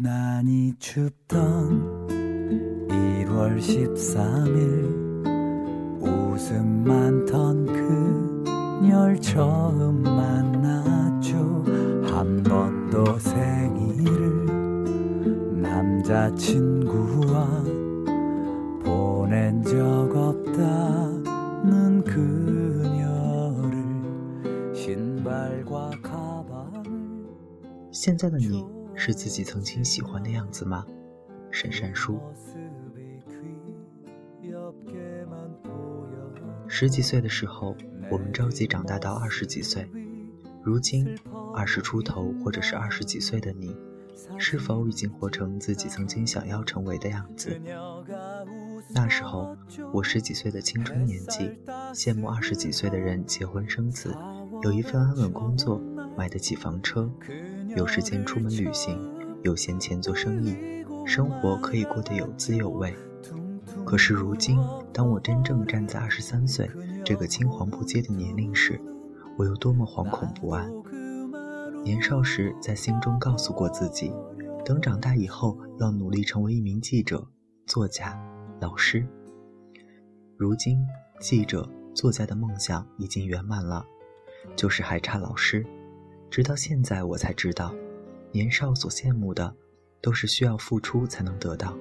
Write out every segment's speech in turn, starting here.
유난히 춥던 1월 13일 웃음 많던 그녀를 처음 만났죠 한 번도 생일을 남자친구와 보낸 적 없다는 그녀를 신발과 가방을 现在的你 是自己曾经喜欢的样子吗？沈善书。十几岁的时候，我们着急长大到二十几岁。如今，二十出头或者是二十几岁的你，是否已经活成自己曾经想要成为的样子？那时候，我十几岁的青春年纪，羡慕二十几岁的人结婚生子，有一份安稳工作，买得起房车，有时间出门旅行，有闲钱做生意，生活可以过得有滋有味。可是如今，当我真正站在二十三岁这个青黄不接的年龄时，我有多么惶恐不安。年少时在心中告诉过自己，等长大以后要努力成为一名记者、作家、老师。如今，记者、作家的梦想已经圆满了，就是还差老师。直到现在，我才知道，年少所羡慕的，都是需要付出才能得到，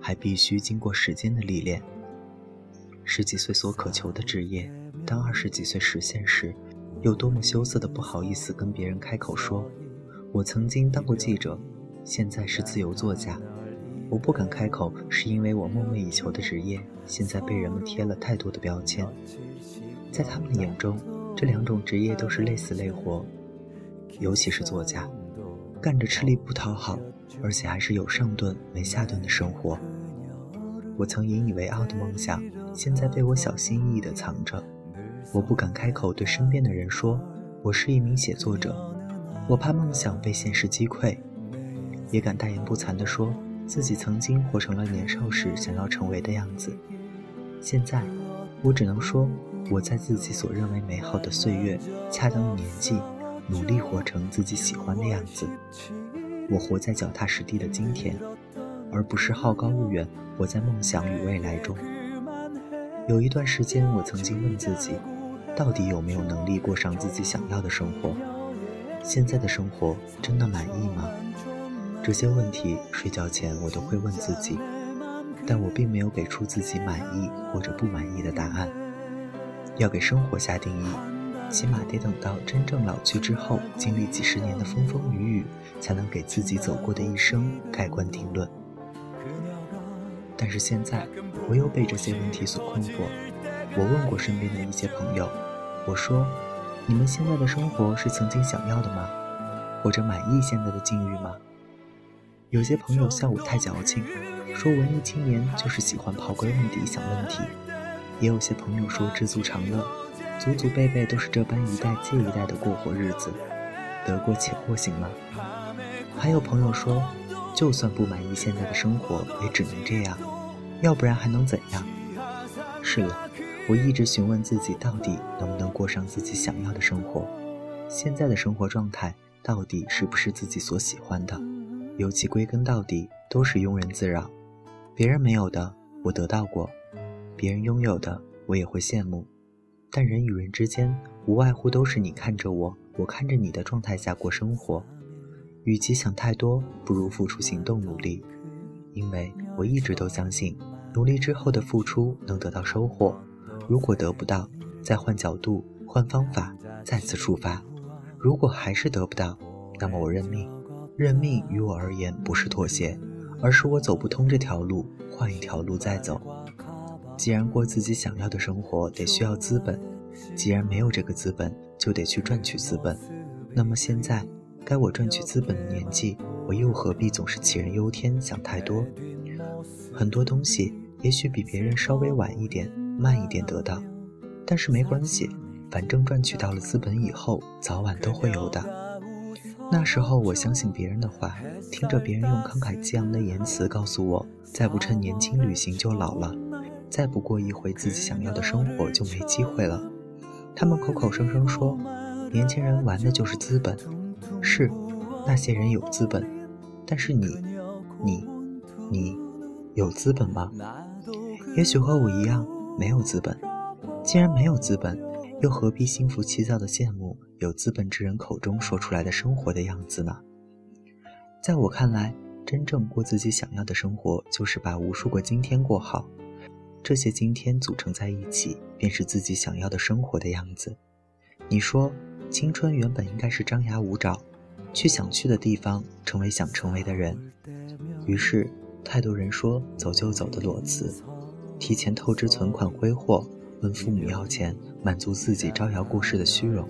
还必须经过时间的历练。十几岁所渴求的职业，当二十几岁实现时，有多么羞涩的不好意思跟别人开口说：“我曾经当过记者，现在是自由作家。”我不敢开口，是因为我梦寐以求的职业，现在被人们贴了太多的标签。在他们眼中，这两种职业都是累死累活，尤其是作家，干着吃力不讨好，而且还是有上顿没下顿的生活。我曾引以为傲的梦想，现在被我小心翼翼地藏着。我不敢开口对身边的人说，我是一名写作者，我怕梦想被现实击溃，也敢大言不惭地说自己曾经活成了年少时想要成为的样子。现在，我只能说，我在自己所认为美好的岁月、恰当的年纪，努力活成自己喜欢的样子。我活在脚踏实地的今天，而不是好高骛远，活在梦想与未来中。有一段时间，我曾经问自己，到底有没有能力过上自己想要的生活？现在的生活真的满意吗？这些问题，睡觉前我都会问自己，但我并没有给出自己满意或者不满意的答案。要给生活下定义，起码得等到真正老去之后，经历几十年的风风雨雨，才能给自己走过的一生盖棺定论。但是现在，我又被这些问题所困惑。我问过身边的一些朋友，我说：“你们现在的生活是曾经想要的吗？或者满意现在的境遇吗？”有些朋友笑我太矫情，说文艺青年就是喜欢刨根问底想问题；也有些朋友说知足常乐，祖祖辈辈都是这般一代接一代的过活日子，得过且过行吗？还有朋友说，就算不满意现在的生活，也只能这样，要不然还能怎样？是了，我一直询问自己，到底能不能过上自己想要的生活？现在的生活状态到底是不是自己所喜欢的？尤其归根到底，都是庸人自扰。别人没有的，我得到过；别人拥有的，我也会羡慕。但人与人之间，无外乎都是你看着我，我看着你的状态下过生活。与其想太多，不如付出行动努力。因为我一直都相信，努力之后的付出能得到收获。如果得不到，再换角度、换方法，再次出发。如果还是得不到，那么我认命。认命于我而言不是妥协，而是我走不通这条路，换一条路再走。既然过自己想要的生活得需要资本，既然没有这个资本，就得去赚取资本。那么现在该我赚取资本的年纪，我又何必总是杞人忧天，想太多？很多东西也许比别人稍微晚一点、慢一点得到，但是没关系，反正赚取到了资本以后，早晚都会有的。那时候我相信别人的话，听着别人用慷慨激昂的言辞告诉我，再不趁年轻旅行就老了，再不过一回自己想要的生活就没机会了。他们口口声声说，年轻人玩的就是资本，是，那些人有资本，但是你你，你有资本吗？也许和我一样没有资本。既然没有资本，又何必心浮气躁的羡慕有资本之人口中说出来的生活的样子呢？在我看来，真正过自己想要的生活，就是把无数个今天过好。这些今天组成在一起，便是自己想要的生活的样子。你说，青春原本应该是张牙舞爪，去想去的地方，成为想成为的人。于是，太多人说走就走的裸辞，提前透支存款挥霍，问父母要钱，满足自己招摇过市的虚荣。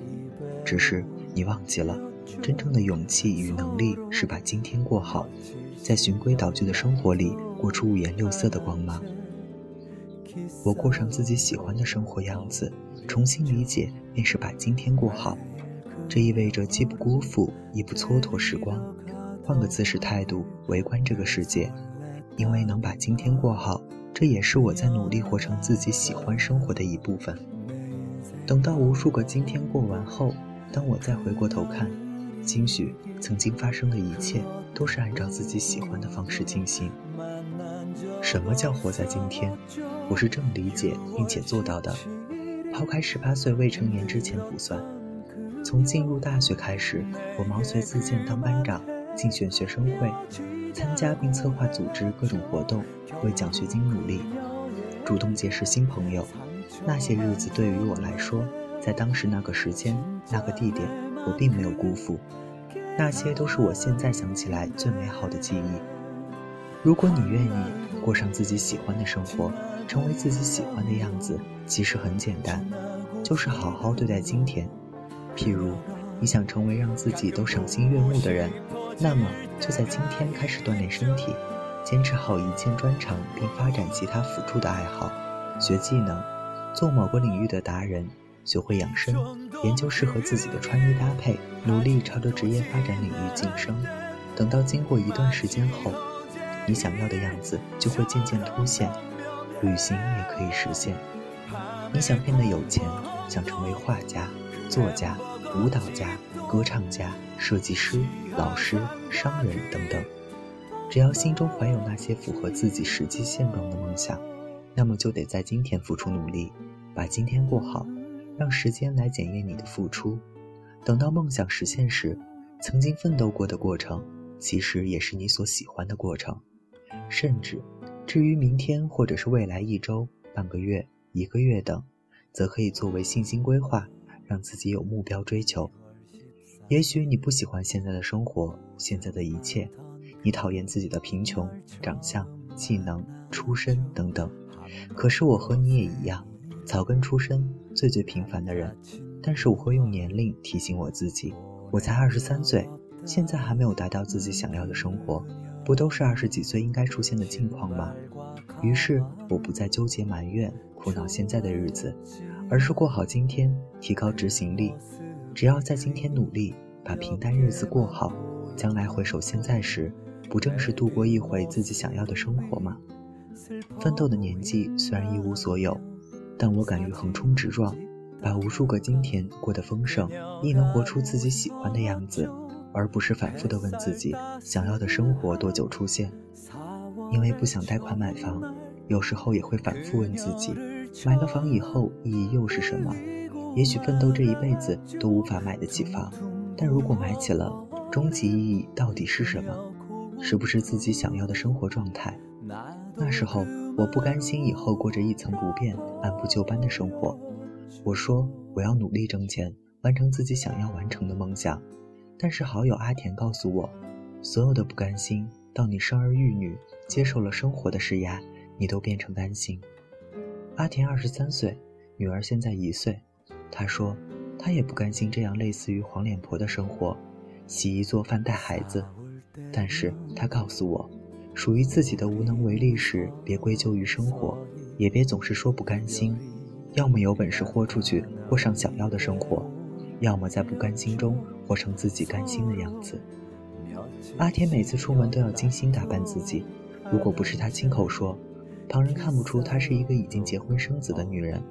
只是你忘记了。真正的勇气与能力是把今天过好，在循规蹈矩的生活里过出五颜六色的光芒。我过上自己喜欢的生活样子，重新理解便是把今天过好。这意味着既不辜负，亦不蹉跎时光。换个姿势态度围观这个世界，因为能把今天过好，这也是我在努力活成自己喜欢生活的一部分。等到无数个今天过完后，当我再回过头看。兴许曾经发生的一切都是按照自己喜欢的方式进行。什么叫活在今天？我是这么理解并且做到的。抛开十八岁未成年之前不算，从进入大学开始，我毛遂自荐当班长，竞选学生会，参加并策划组织各种活动，为奖学金努力，主动结识新朋友。那些日子对于我来说，在当时那个时间、那个地点。我并没有辜负，那些都是我现在想起来最美好的记忆。如果你愿意过上自己喜欢的生活，成为自己喜欢的样子，其实很简单，就是好好对待今天。譬如，你想成为让自己都赏心悦目的人，那么就在今天开始锻炼身体，坚持好一件专长，并发展其他辅助的爱好，学技能，做某个领域的达人。学会养生，研究适合自己的穿衣搭配，努力朝着职业发展领域晋升。等到经过一段时间后，你想要的样子就会渐渐凸显。旅行也可以实现。你想变得有钱，想成为画家、作家、舞蹈家、歌唱家、设计师、老师、商人等等。只要心中怀有那些符合自己实际现状的梦想，那么就得在今天付出努力，把今天过好。让时间来检验你的付出，等到梦想实现时，曾经奋斗过的过程，其实也是你所喜欢的过程。甚至，至于明天或者是未来一周、半个月、一个月等，则可以作为信心规划，让自己有目标追求。也许你不喜欢现在的生活，现在的一切，你讨厌自己的贫穷、长相、技能、出身等等。可是我和你也一样。草根出身，最最平凡的人，但是我会用年龄提醒我自己，我才二十三岁，现在还没有达到自己想要的生活，不都是二十几岁应该出现的境况吗？于是我不再纠结埋怨、苦恼现在的日子，而是过好今天，提高执行力。只要在今天努力，把平淡日子过好，将来回首现在时，不正是度过一回自己想要的生活吗？奋斗的年纪虽然一无所有。但我敢于横冲直撞，把无数个今天过得丰盛，亦能活出自己喜欢的样子，而不是反复的问自己想要的生活多久出现。因为不想贷款买房，有时候也会反复问自己，买了房以后意义又是什么？也许奋斗这一辈子都无法买得起房，但如果买起了，终极意义到底是什么？是不是自己想要的生活状态？那时候。我不甘心以后过着一成不变、按部就班的生活。我说我要努力挣钱，完成自己想要完成的梦想。但是好友阿田告诉我，所有的不甘心，到你生儿育女，接受了生活的施压，你都变成甘心。阿田二十三岁，女儿现在一岁。他说，他也不甘心这样类似于黄脸婆的生活，洗衣做饭带孩子。但是他告诉我。属于自己的无能为力时，别归咎于生活，也别总是说不甘心。要么有本事豁出去，过上想要的生活；要么在不甘心中活成自己甘心的样子。阿田每次出门都要精心打扮自己，如果不是他亲口说，旁人看不出她是一个已经结婚生子的女人。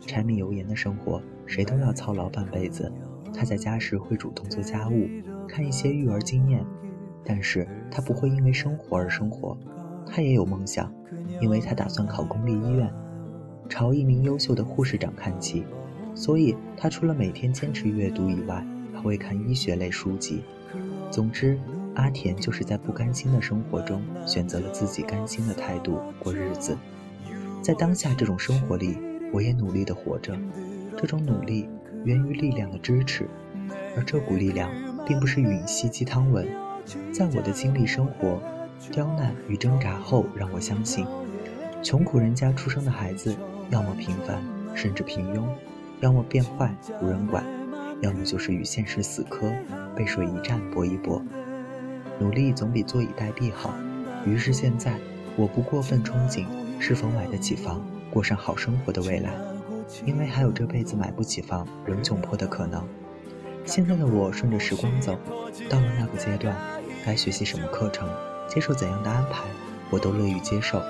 柴米油盐的生活，谁都要操劳半辈子。她在家时会主动做家务，看一些育儿经验。但是她不会因为生活而生活，她也有梦想，因为她打算考公立医院，朝一名优秀的护士长看齐，所以他除了每天坚持阅读以外，还会看医学类书籍。总之，阿田就是在不甘心的生活中，选择了自己甘心的态度过日子。在当下这种生活里，我也努力地活着。这种努力源于力量的支持，而这股力量并不是吮吸鸡汤文。在我的经历、生活、刁难与挣扎后，让我相信，穷苦人家出生的孩子，要么平凡甚至平庸，要么变坏无人管，要么就是与现实死磕，背水一战搏一搏。努力总比坐以待毙好。于是现在，我不过分憧憬是否买得起房，过上好生活的未来，因为还有这辈子买不起房仍窘迫的可能。现在的我顺着时光走，到了那个阶段，该学习什么课程，接受怎样的安排，我都乐于接受。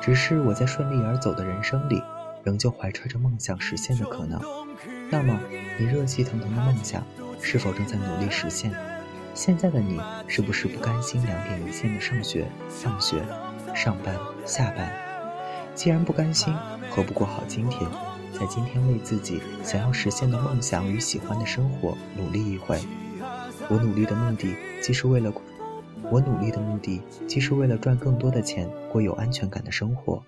只是我在顺利而走的人生里，仍旧怀揣着梦想实现的可能。那么，你热气腾腾的梦想，是否正在努力实现？现在的你是不是不甘心两点一线的上学、放学、上班、下班？既然不甘心，何不过好今天？在今天为自己想要实现的梦想与喜欢的生活努力一回。我努力的目的，既是为了我努力的目的，既是为了赚更多的钱，过有安全感的生活，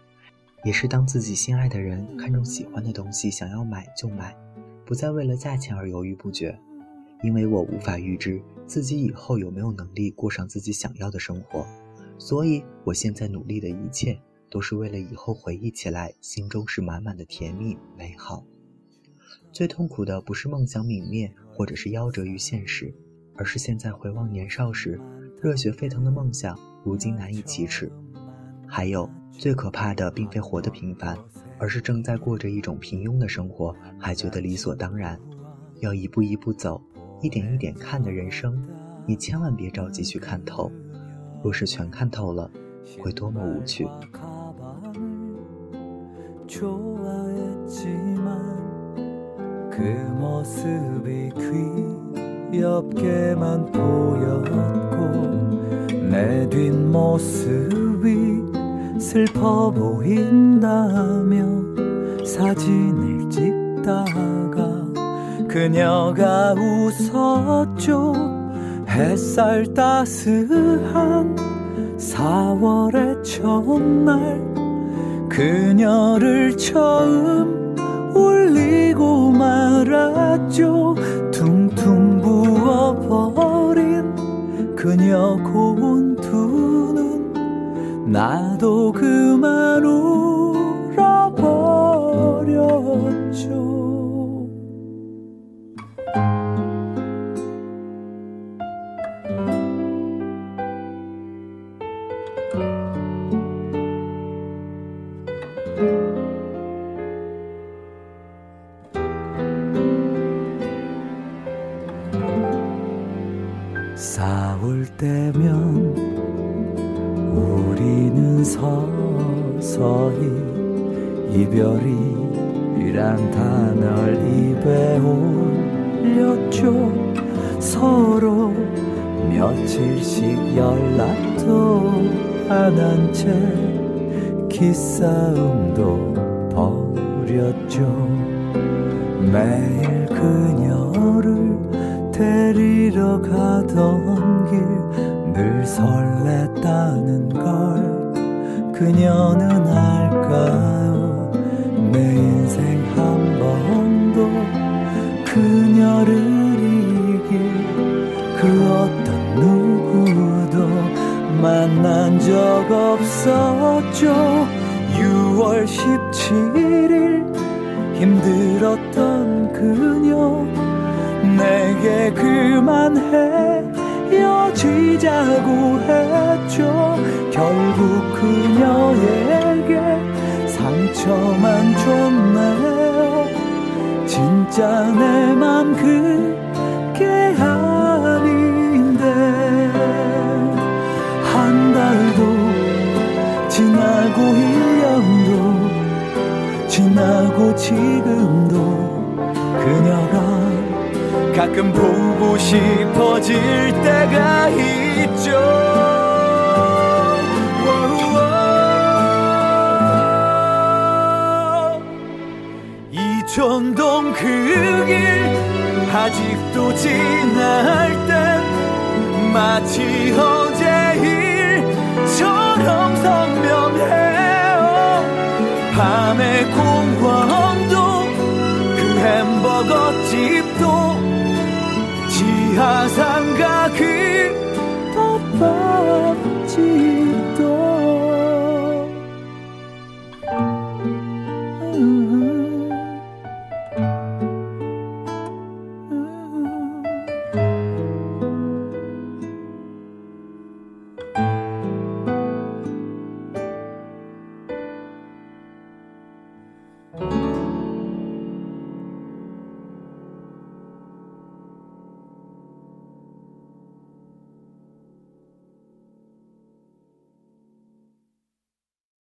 也是当自己心爱的人看中喜欢的东西，想要买就买，不再为了价钱而犹豫不决。因为我无法预知自己以后有没有能力过上自己想要的生活，所以我现在努力的一切都是为了以后回忆起来，心中是满满的甜蜜美好。最痛苦的不是梦想泯灭，或者是夭折于现实，而是现在回望年少时热血沸腾的梦想，如今难以启齿。还有最可怕的，并非活得平凡，而是正在过着一种平庸的生活，还觉得理所当然，要一步一步走。一点一点看的人生，你千万别着急去看透。若是全看透了，会多么无趣。 그녀가 웃었죠 햇살 따스한 4월의 첫날 그녀를 처음 울리고 말았죠 퉁퉁 부어버린 그녀고운두눈 などくま 서서히 이별이란 단어를 입에 올렸죠. 서로 며칠씩 연락도 안 한 채 기싸움도 버렸죠. 매일 그녀를 데리러 가던 길 늘 설렜다는 걸 그녀는 알까요? 내 인생 한 번도 그녀를 이길 그 어떤 누구도 만난 적 없었죠. 6월 17일 힘들었던 그녀 내게 그만해 헤어지자고 했죠. 결국 그녀에게 상처만 줬네요. 진짜 내 맘 그게 아닌데. 한 달도 지나고 1년도 지나고 지 가 가끔 보고 싶어질 때가 있죠. 이촌동 그 길 아직도 지날 땐 마치 어제 일처럼 선명해요. 밤의 공원도 그 햄버거 집도 이 화상 가그 덧없지